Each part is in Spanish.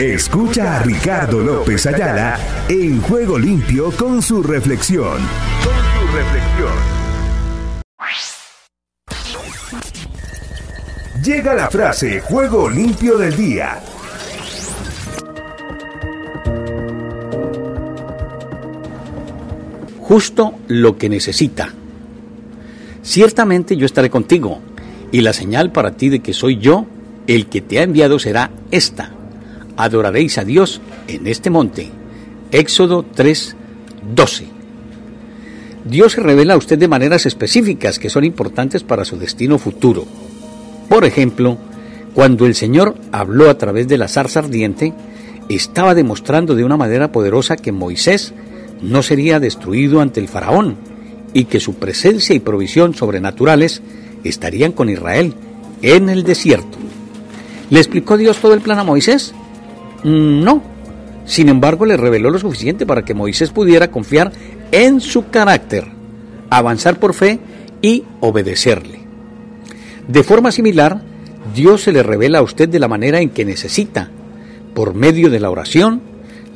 Escucha a Ricardo López Ayala en Juego Limpio con su reflexión. Con su reflexión. Llega la frase Juego Limpio del Día. Justo lo que necesita. Ciertamente yo estaré contigo, y la señal para ti de que soy yo el que te ha enviado será esta adoraréis a Dios en este monte. Éxodo 3, 12. Dios se revela a usted de maneras específicas que son importantes para su destino futuro. Por ejemplo, cuando el Señor habló a través de la zarza ardiente, estaba demostrando de una manera poderosa que Moisés no sería destruido ante el faraón y que su presencia y provisión sobrenaturales estarían con Israel en el desierto. ¿Le explicó Dios todo el plan a Moisés? Mm, no. Sin embargo, le reveló lo suficiente para que Moisés pudiera confiar en su carácter, avanzar por fe y obedecerle. De forma similar, Dios se le revela a usted de la manera en que necesita, por medio de la oración,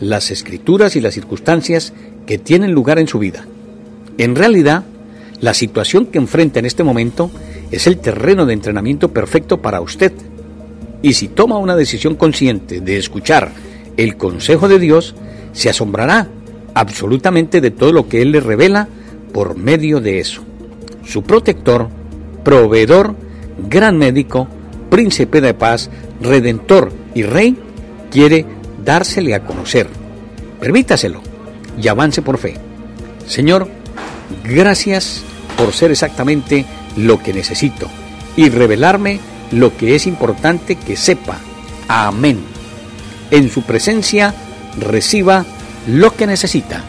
las escrituras y las circunstancias que tienen lugar en su vida. En realidad, la situación que enfrenta en este momento es el terreno de entrenamiento perfecto para usted y si toma una decisión consciente de escuchar el consejo de Dios, se asombrará absolutamente de todo lo que Él le revela por medio de eso. Su protector, proveedor, gran médico, príncipe de paz, redentor y rey, quiere dársele a conocer. Permítaselo y avance por fe. Señor, gracias por ser exactamente lo que necesito y revelarme lo que es importante que sepa. Amén. En su presencia reciba lo que necesita.